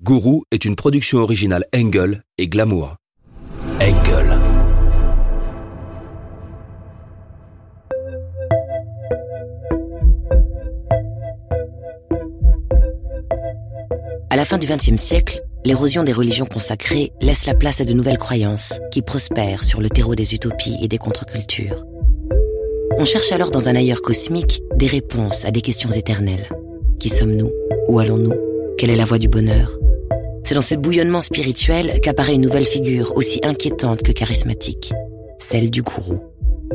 Gourou est une production originale Engel et Glamour. Engel. À la fin du XXe siècle, l'érosion des religions consacrées laisse la place à de nouvelles croyances qui prospèrent sur le terreau des utopies et des contre-cultures. On cherche alors dans un ailleurs cosmique des réponses à des questions éternelles. Qui sommes-nous? Où allons-nous? Quelle est la voie du bonheur? C'est dans ce bouillonnement spirituel qu'apparaît une nouvelle figure aussi inquiétante que charismatique, celle du gourou.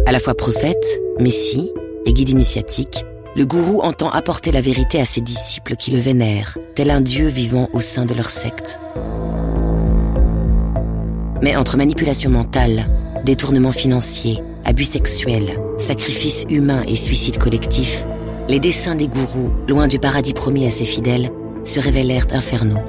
À la fois prophète, messie et guide initiatique, le gourou entend apporter la vérité à ses disciples qui le vénèrent, tel un dieu vivant au sein de leur secte. Mais entre manipulation mentale, détournement financier, abus sexuels, sacrifices humains et suicide collectif, les desseins des gourous, loin du paradis promis à ses fidèles, se révélèrent infernaux.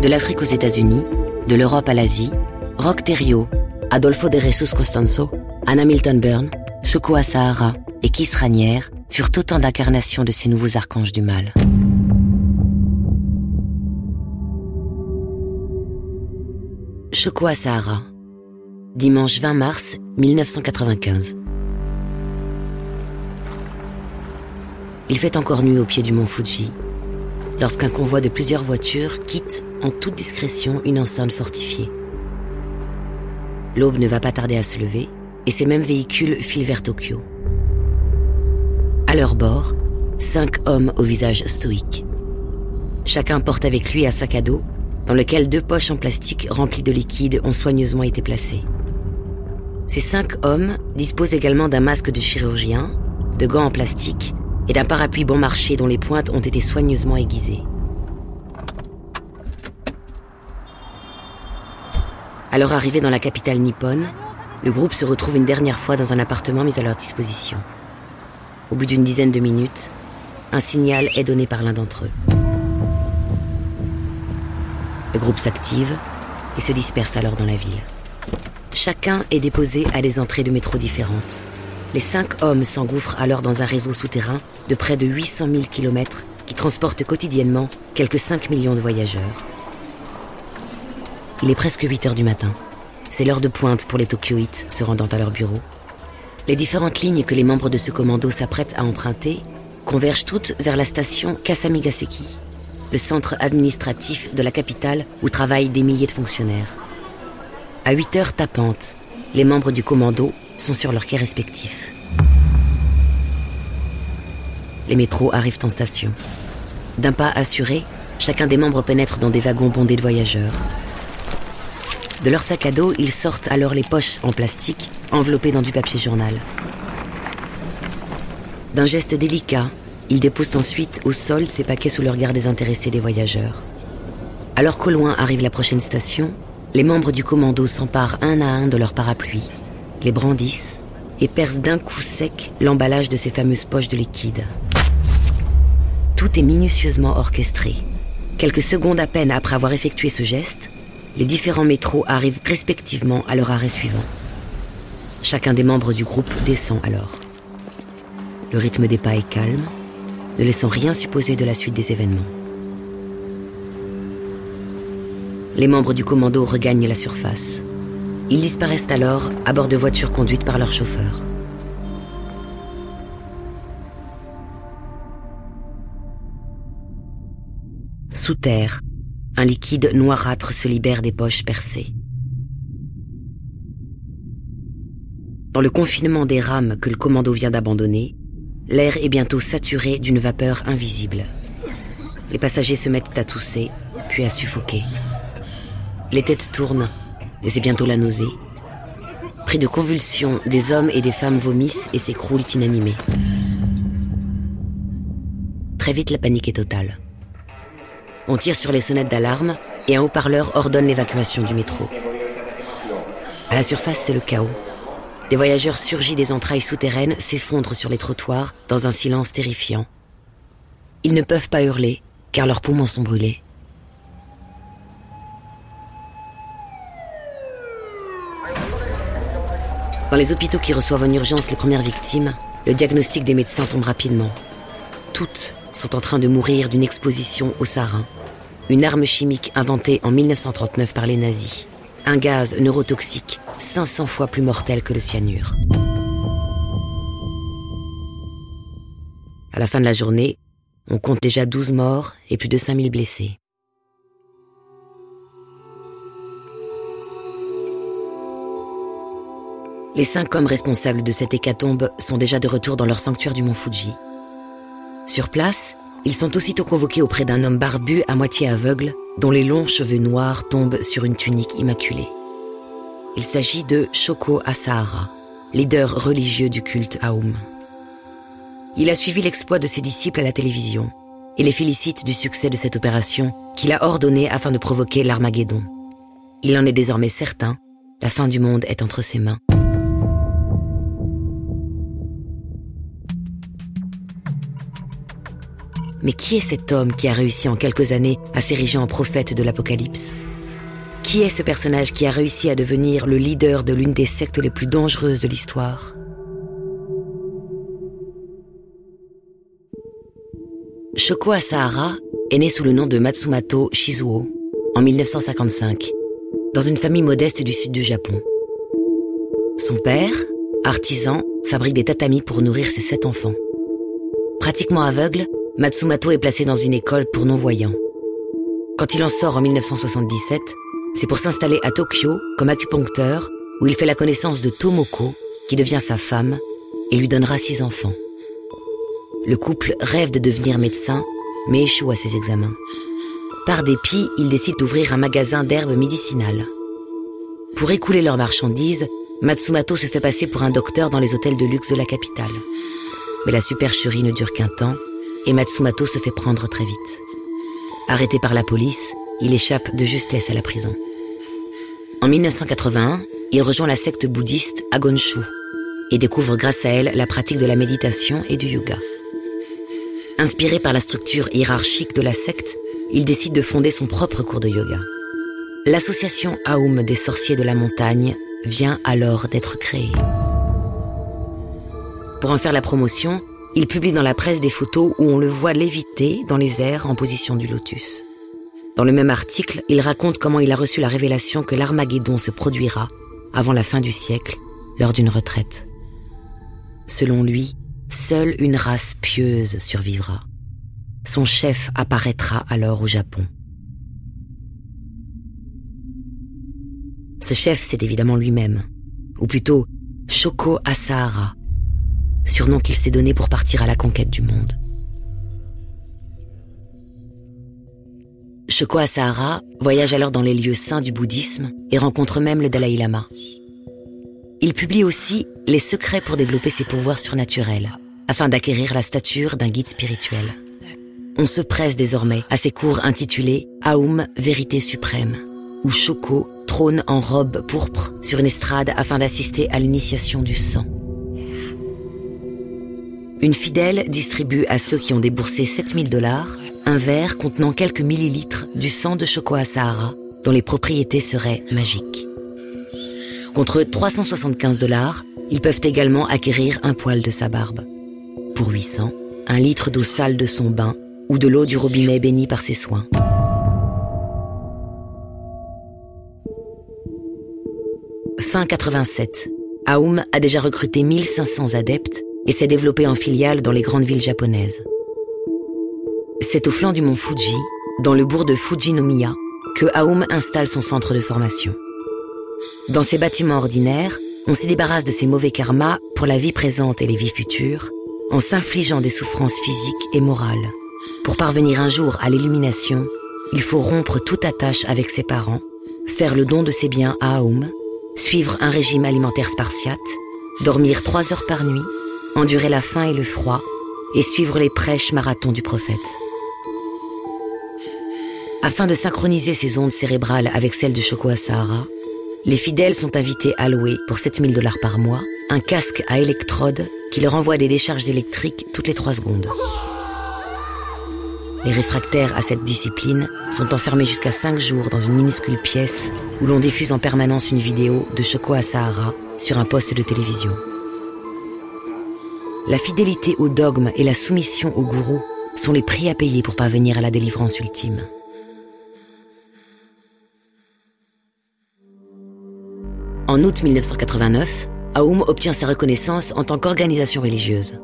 De l'Afrique aux États-Unis, de l'Europe à l'Asie, Rock Terrio, Adolfo de Jesus Costanzo, Anna Milton Byrne, Choco Asahara et Kiss Ranière furent autant d'incarnations de ces nouveaux archanges du mal. Choco Asahara, dimanche 20 mars 1995. Il fait encore nuit au pied du mont Fuji, lorsqu'un convoi de plusieurs voitures quitte en toute discrétion une enceinte fortifiée. L'aube ne va pas tarder à se lever et ces mêmes véhicules filent vers Tokyo. À leur bord, cinq hommes au visage stoïque. Chacun porte avec lui un sac à dos dans lequel deux poches en plastique remplies de liquide ont soigneusement été placées. Ces cinq hommes disposent également d'un masque de chirurgien, de gants en plastique et d'un parapluie bon marché dont les pointes ont été soigneusement aiguisées. À leur arrivée dans la capitale nippone, le groupe se retrouve une dernière fois dans un appartement mis à leur disposition. Au bout d'une dizaine de minutes, un signal est donné par l'un d'entre eux. Le groupe s'active et se disperse alors dans la ville. Chacun est déposé à des entrées de métro différentes. Les cinq hommes s'engouffrent alors dans un réseau souterrain de près de 800 000 km qui transporte quotidiennement quelques 5 millions de voyageurs. Il est presque 8 heures du matin. C'est l'heure de pointe pour les Tokyoïtes se rendant à leur bureau. Les différentes lignes que les membres de ce commando s'apprêtent à emprunter convergent toutes vers la station Kasamigaseki, le centre administratif de la capitale où travaillent des milliers de fonctionnaires. À 8 heures tapantes, les membres du commando sont sur leur quai respectif. Les métros arrivent en station. D'un pas assuré, chacun des membres pénètre dans des wagons bondés de voyageurs. De leur sac à dos, ils sortent alors les poches en plastique enveloppées dans du papier journal. D'un geste délicat, ils déposent ensuite au sol ces paquets sous le regard désintéressé des voyageurs. Alors qu'au loin arrive la prochaine station, les membres du commando s'emparent un à un de leurs parapluies, les brandissent et percent d'un coup sec l'emballage de ces fameuses poches de liquide. Tout est minutieusement orchestré. Quelques secondes à peine après avoir effectué ce geste, les différents métros arrivent respectivement à leur arrêt suivant. Chacun des membres du groupe descend alors. Le rythme des pas est calme, ne laissant rien supposer de la suite des événements. Les membres du commando regagnent la surface. Ils disparaissent alors à bord de voitures conduites par leur chauffeur. Sous terre, un liquide noirâtre se libère des poches percées. Dans le confinement des rames que le commando vient d'abandonner, l'air est bientôt saturé d'une vapeur invisible. Les passagers se mettent à tousser, puis à suffoquer. Les têtes tournent, et c'est bientôt la nausée. Pris de convulsions, des hommes et des femmes vomissent et s'écroulent inanimés. Très vite, la panique est totale. On tire sur les sonnettes d'alarme et un haut-parleur ordonne l'évacuation du métro. À la surface, c'est le chaos. Des voyageurs surgis des entrailles souterraines s'effondrent sur les trottoirs dans un silence terrifiant. Ils ne peuvent pas hurler car leurs poumons sont brûlés. Dans les hôpitaux qui reçoivent en urgence les premières victimes, le diagnostic des médecins tombe rapidement. Toutes sont en train de mourir d'une exposition au sarin. Une arme chimique inventée en 1939 par les nazis. Un gaz neurotoxique 500 fois plus mortel que le cyanure. À la fin de la journée, on compte déjà 12 morts et plus de 5000 blessés. Les cinq hommes responsables de cette hécatombe sont déjà de retour dans leur sanctuaire du mont Fuji. Sur place, ils sont aussitôt convoqués auprès d'un homme barbu à moitié aveugle, dont les longs cheveux noirs tombent sur une tunique immaculée. Il s'agit de Shoko Asahara, leader religieux du culte Aum. Il a suivi l'exploit de ses disciples à la télévision et les félicite du succès de cette opération qu'il a ordonnée afin de provoquer l'Armageddon. Il en est désormais certain, la fin du monde est entre ses mains. Mais qui est cet homme qui a réussi en quelques années à s'ériger en prophète de l'Apocalypse? Qui est ce personnage qui a réussi à devenir le leader de l'une des sectes les plus dangereuses de l'histoire? Shoko Asahara est né sous le nom de Matsumato Shizuo en 1955, dans une famille modeste du sud du Japon. Son père, artisan, fabrique des tatamis pour nourrir ses sept enfants. Pratiquement aveugle, Matsumato est placé dans une école pour non-voyants. Quand il en sort en 1977, c'est pour s'installer à Tokyo comme acupuncteur, où il fait la connaissance de Tomoko, qui devient sa femme, et lui donnera six enfants. Le couple rêve de devenir médecin, mais échoue à ses examens. Par dépit, il décide d'ouvrir un magasin d'herbes médicinales. Pour écouler leurs marchandises, Matsumato se fait passer pour un docteur dans les hôtels de luxe de la capitale. Mais la supercherie ne dure qu'un temps et Matsumato se fait prendre très vite. Arrêté par la police, il échappe de justesse à la prison. En 1981, il rejoint la secte bouddhiste Agonshu et découvre grâce à elle la pratique de la méditation et du yoga. Inspiré par la structure hiérarchique de la secte, il décide de fonder son propre cours de yoga. L'association Aum des sorciers de la montagne vient alors d'être créée. Pour en faire la promotion, il publie dans la presse des photos où on le voit léviter dans les airs en position du lotus. Dans le même article, il raconte comment il a reçu la révélation que l'Armageddon se produira avant la fin du siècle, lors d'une retraite. Selon lui, seule une race pieuse survivra. Son chef apparaîtra alors au Japon. Ce chef, c'est évidemment lui-même, ou plutôt Shoko Asahara, surnom qu'il s'est donné pour partir à la conquête du monde. Shoko Asahara voyage alors dans les lieux saints du bouddhisme et rencontre même le Dalai Lama. Il publie aussi Les secrets pour développer ses pouvoirs surnaturels, afin d'acquérir la stature d'un guide spirituel. On se presse désormais à ses cours intitulés Aum Vérité Suprême, où Shoko trône en robe pourpre sur une estrade afin d'assister à l'initiation du sang. Une fidèle distribue à ceux qui ont déboursé 7000 dollars un verre contenant quelques millilitres du sang de Chocoa Sahara dont les propriétés seraient magiques. Contre 375 dollars, ils peuvent également acquérir un poil de sa barbe. Pour 800, un litre d'eau sale de son bain ou de l'eau du robinet béni par ses soins. Fin 87, Aoum a déjà recruté 1500 adeptes et s'est développé en filiale dans les grandes villes japonaises. C'est au flanc du mont Fuji, dans le bourg de Fujinomiya, que Aum installe son centre de formation. Dans ces bâtiments ordinaires, on s'y débarrasse de ses mauvais karmas pour la vie présente et les vies futures, en s'infligeant des souffrances physiques et morales. Pour parvenir un jour à l'illumination, il faut rompre toute attache avec ses parents, faire le don de ses biens à Aum, suivre un régime alimentaire spartiate, dormir trois heures par nuit endurer la faim et le froid et suivre les prêches marathons du prophète. Afin de synchroniser ses ondes cérébrales avec celles de Shoko Asahara, les fidèles sont invités à louer pour 7000 dollars par mois un casque à électrodes qui leur envoie des décharges électriques toutes les trois secondes. Les réfractaires à cette discipline sont enfermés jusqu'à 5 jours dans une minuscule pièce où l'on diffuse en permanence une vidéo de Shoko Asahara sur un poste de télévision. La fidélité au dogme et la soumission au gourou sont les prix à payer pour parvenir à la délivrance ultime. En août 1989, Aoum obtient sa reconnaissance en tant qu'organisation religieuse.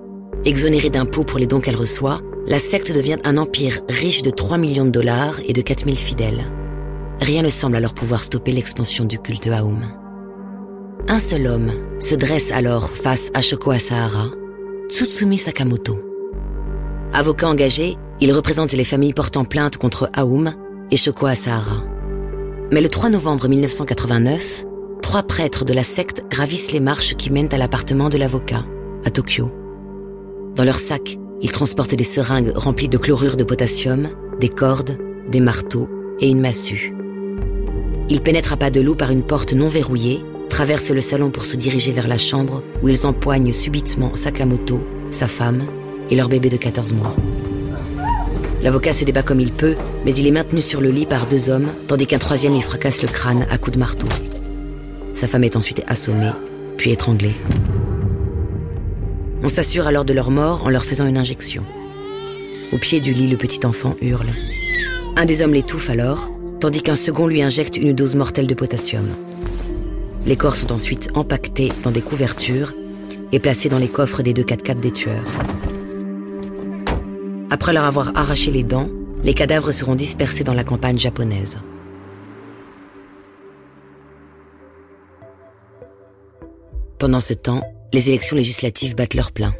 Exonérée d'impôts pour les dons qu'elle reçoit, la secte devient un empire riche de 3 millions de dollars et de 4000 fidèles. Rien ne semble alors pouvoir stopper l'expansion du culte Aoum. Un seul homme se dresse alors face à Shoko Asahara, Tsutsumi Sakamoto. Avocat engagé, il représente les familles portant plainte contre Aoum et Shoko Asahara. Mais le 3 novembre 1989, trois prêtres de la secte gravissent les marches qui mènent à l'appartement de l'avocat, à Tokyo. Dans leur sac, ils transportent des seringues remplies de chlorure de potassium, des cordes, des marteaux et une massue. Ils pénètrent à pas de loup par une porte non verrouillée, traversent le salon pour se diriger vers la chambre où ils empoignent subitement Sakamoto, sa femme et leur bébé de 14 mois. L'avocat se débat comme il peut, mais il est maintenu sur le lit par deux hommes, tandis qu'un troisième lui fracasse le crâne à coups de marteau. Sa femme est ensuite assommée, puis étranglée. On s'assure alors de leur mort en leur faisant une injection. Au pied du lit, le petit enfant hurle. Un des hommes l'étouffe alors, tandis qu'un second lui injecte une dose mortelle de potassium. Les corps sont ensuite empaquetés dans des couvertures et placés dans les coffres des deux 4x4 des tueurs. Après leur avoir arraché les dents, les cadavres seront dispersés dans la campagne japonaise. Pendant ce temps, les élections législatives battent leur plein.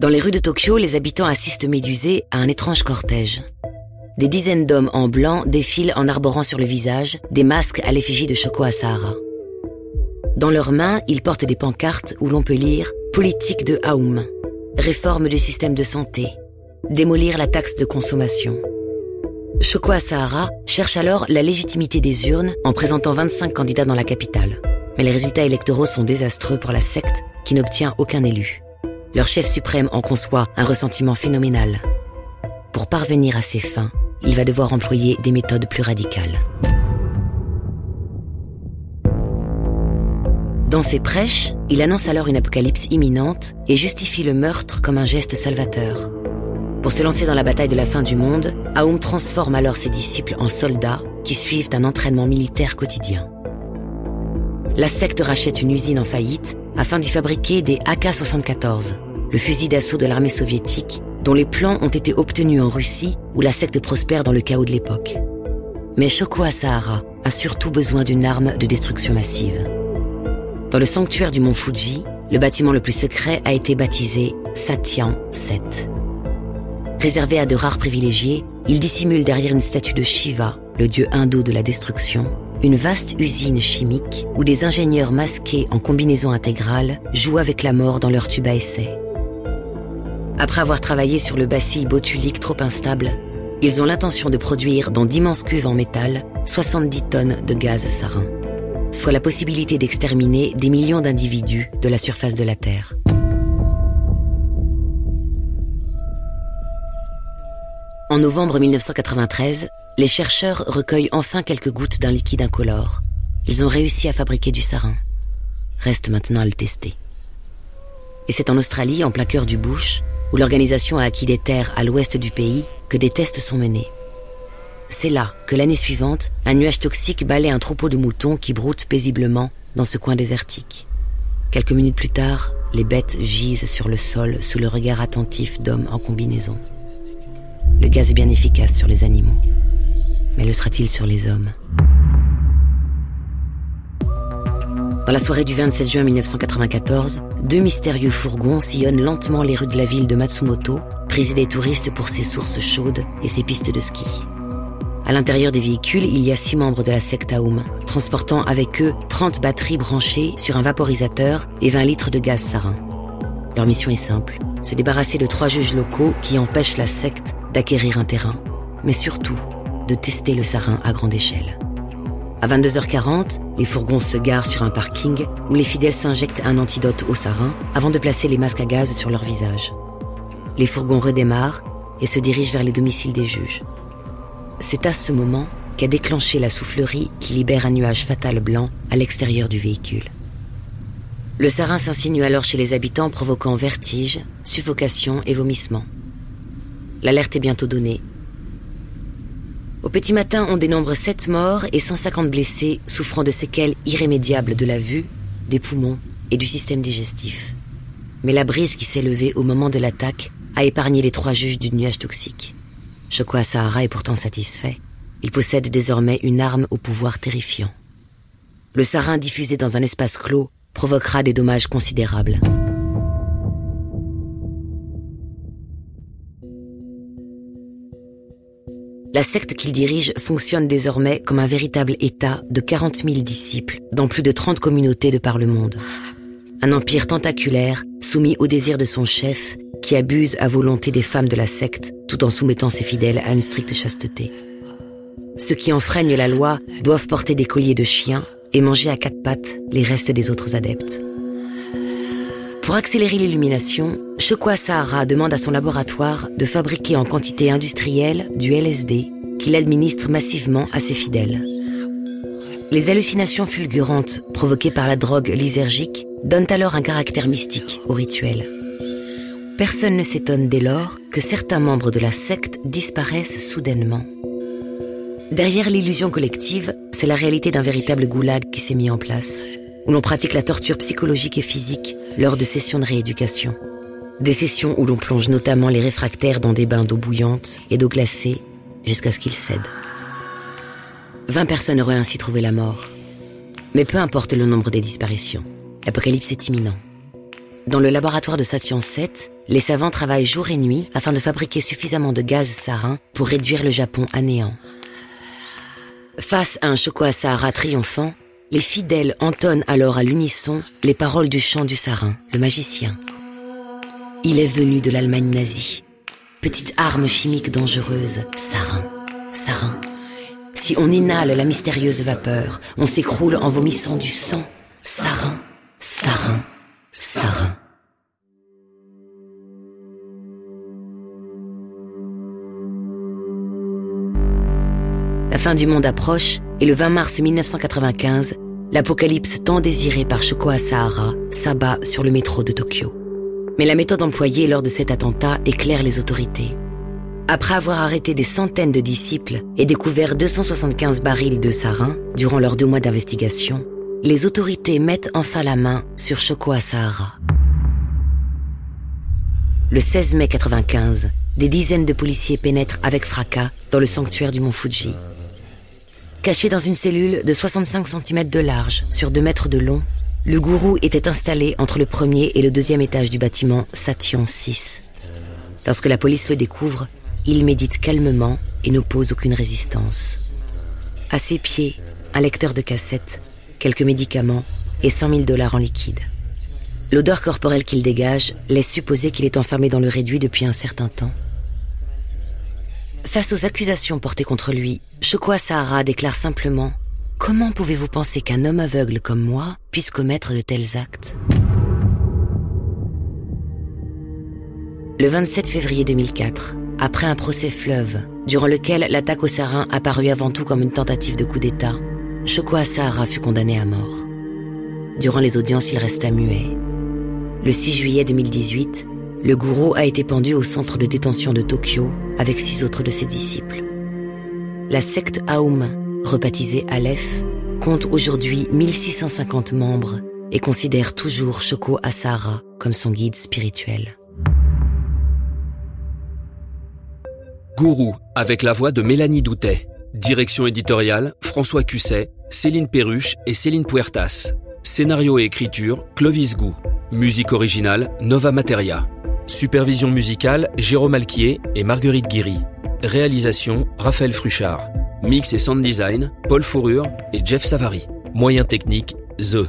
Dans les rues de Tokyo, les habitants assistent médusés à un étrange cortège. Des dizaines d'hommes en blanc défilent en arborant sur le visage des masques à l'effigie de Shoko Asahara. Dans leurs mains, ils portent des pancartes où l'on peut lire Politique de Aoum, réforme du système de santé, démolir la taxe de consommation. Shoko Asahara cherche alors la légitimité des urnes en présentant 25 candidats dans la capitale mais les résultats électoraux sont désastreux pour la secte qui n'obtient aucun élu. Leur chef suprême en conçoit un ressentiment phénoménal. Pour parvenir à ses fins, il va devoir employer des méthodes plus radicales. Dans ses prêches, il annonce alors une apocalypse imminente et justifie le meurtre comme un geste salvateur. Pour se lancer dans la bataille de la fin du monde, Aoum transforme alors ses disciples en soldats qui suivent un entraînement militaire quotidien la secte rachète une usine en faillite afin d'y fabriquer des AK-74, le fusil d'assaut de l'armée soviétique, dont les plans ont été obtenus en Russie où la secte prospère dans le chaos de l'époque. Mais Shoko Asahara a surtout besoin d'une arme de destruction massive. Dans le sanctuaire du mont Fuji, le bâtiment le plus secret a été baptisé Satyan 7. Réservé à de rares privilégiés, il dissimule derrière une statue de Shiva, le dieu hindou de la destruction, une vaste usine chimique où des ingénieurs masqués en combinaison intégrale jouent avec la mort dans leur tube à essai. Après avoir travaillé sur le bacille botulique trop instable, ils ont l'intention de produire dans d'immenses cuves en métal 70 tonnes de gaz sarin, soit la possibilité d'exterminer des millions d'individus de la surface de la Terre. En novembre 1993, les chercheurs recueillent enfin quelques gouttes d'un liquide incolore. Ils ont réussi à fabriquer du sarin. Reste maintenant à le tester. Et c'est en Australie, en plein cœur du bush, où l'organisation a acquis des terres à l'ouest du pays, que des tests sont menés. C'est là que l'année suivante, un nuage toxique balaie un troupeau de moutons qui broutent paisiblement dans ce coin désertique. Quelques minutes plus tard, les bêtes gisent sur le sol sous le regard attentif d'hommes en combinaison. Le gaz est bien efficace sur les animaux mais le sera-t-il sur les hommes? Dans la soirée du 27 juin 1994, deux mystérieux fourgons sillonnent lentement les rues de la ville de Matsumoto, prisés des touristes pour ses sources chaudes et ses pistes de ski. À l'intérieur des véhicules, il y a six membres de la secte Aoum, transportant avec eux 30 batteries branchées sur un vaporisateur et 20 litres de gaz sarin. Leur mission est simple, se débarrasser de trois juges locaux qui empêchent la secte d'acquérir un terrain, mais surtout de tester le sarin à grande échelle. À 22h40, les fourgons se garent sur un parking où les fidèles s'injectent un antidote au sarin avant de placer les masques à gaz sur leur visage. Les fourgons redémarrent et se dirigent vers les domiciles des juges. C'est à ce moment qu'a déclenché la soufflerie qui libère un nuage fatal blanc à l'extérieur du véhicule. Le sarin s'insinue alors chez les habitants provoquant vertige, suffocation et vomissement. L'alerte est bientôt donnée Au petit matin, on dénombre 7 morts et 150 blessés souffrant de séquelles irrémédiables de la vue, des poumons et du système digestif. Mais la brise qui s'est levée au moment de l'attaque a épargné les trois juges du nuage toxique. Chokwa Sahara est pourtant satisfait. Il possède désormais une arme au pouvoir terrifiant. Le sarin diffusé dans un espace clos provoquera des dommages considérables. La secte qu'il dirige fonctionne désormais comme un véritable État de 40 000 disciples dans plus de 30 communautés de par le monde. Un empire tentaculaire soumis au désir de son chef qui abuse à volonté des femmes de la secte tout en soumettant ses fidèles à une stricte chasteté. Ceux qui enfreignent la loi doivent porter des colliers de chiens et manger à quatre pattes les restes des autres adeptes. Pour accélérer l'illumination, Shokwa Sahara demande à son laboratoire de fabriquer en quantité industrielle du LSD qu'il administre massivement à ses fidèles. Les hallucinations fulgurantes provoquées par la drogue lysergique donnent alors un caractère mystique au rituel. Personne ne s'étonne dès lors que certains membres de la secte disparaissent soudainement. Derrière l'illusion collective, c'est la réalité d'un véritable goulag qui s'est mis en place, où l'on pratique la torture psychologique et physique lors de sessions de rééducation. Des sessions où l'on plonge notamment les réfractaires dans des bains d'eau bouillante et d'eau glacée jusqu'à ce qu'ils cèdent. 20 personnes auraient ainsi trouvé la mort. Mais peu importe le nombre des disparitions, l'apocalypse est imminent. Dans le laboratoire de Satyan 7, les savants travaillent jour et nuit afin de fabriquer suffisamment de gaz sarin pour réduire le Japon à néant. Face à un Chocoa Sahara triomphant, les fidèles entonnent alors à l'unisson les paroles du chant du sarin, le magicien. Il est venu de l'Allemagne nazie. Petite arme chimique dangereuse, sarin, sarin. Si on inhale la mystérieuse vapeur, on s'écroule en vomissant du sang. Sarin, sarin, Sarin. La fin du monde approche et le 20 mars 1995, l'apocalypse tant désiré par Shoko Asahara s'abat sur le métro de Tokyo. Mais la méthode employée lors de cet attentat éclaire les autorités. Après avoir arrêté des centaines de disciples et découvert 275 barils de sarin durant leurs deux mois d'investigation, les autorités mettent enfin la main sur Shoko Sahara. Le 16 mai 95, des dizaines de policiers pénètrent avec fracas dans le sanctuaire du mont Fuji. Caché dans une cellule de 65 cm de large sur 2 mètres de long, le gourou était installé entre le premier et le deuxième étage du bâtiment Satyon 6. Lorsque la police le découvre, il médite calmement et n'oppose aucune résistance. À ses pieds, un lecteur de cassette, quelques médicaments et 100 000 dollars en liquide. L'odeur corporelle qu'il dégage laisse supposer qu'il est enfermé dans le réduit depuis un certain temps. Face aux accusations portées contre lui, Shokwa Sahara déclare simplement Comment pouvez-vous penser qu'un homme aveugle comme moi puisse commettre de tels actes? Le 27 février 2004, après un procès fleuve, durant lequel l'attaque au sarin apparut avant tout comme une tentative de coup d'État, Shoko Asahara fut condamné à mort. Durant les audiences, il resta muet. Le 6 juillet 2018, le gourou a été pendu au centre de détention de Tokyo avec six autres de ses disciples. La secte Aum, rebaptisée Aleph, compte aujourd'hui 1650 membres et considère toujours Shoko Asahara comme son guide spirituel. Gourou, avec la voix de Mélanie Doutet. Direction éditoriale, François Cusset, Céline Perruche et Céline Puertas. Scénario et écriture, Clovis Gou. Musique originale, Nova Materia. Supervision musicale, Jérôme Alquier et Marguerite Guiry. Réalisation, Raphaël Fruchard. Mix et sound design, Paul Fourrure et Jeff Savary. Moyens techniques, The.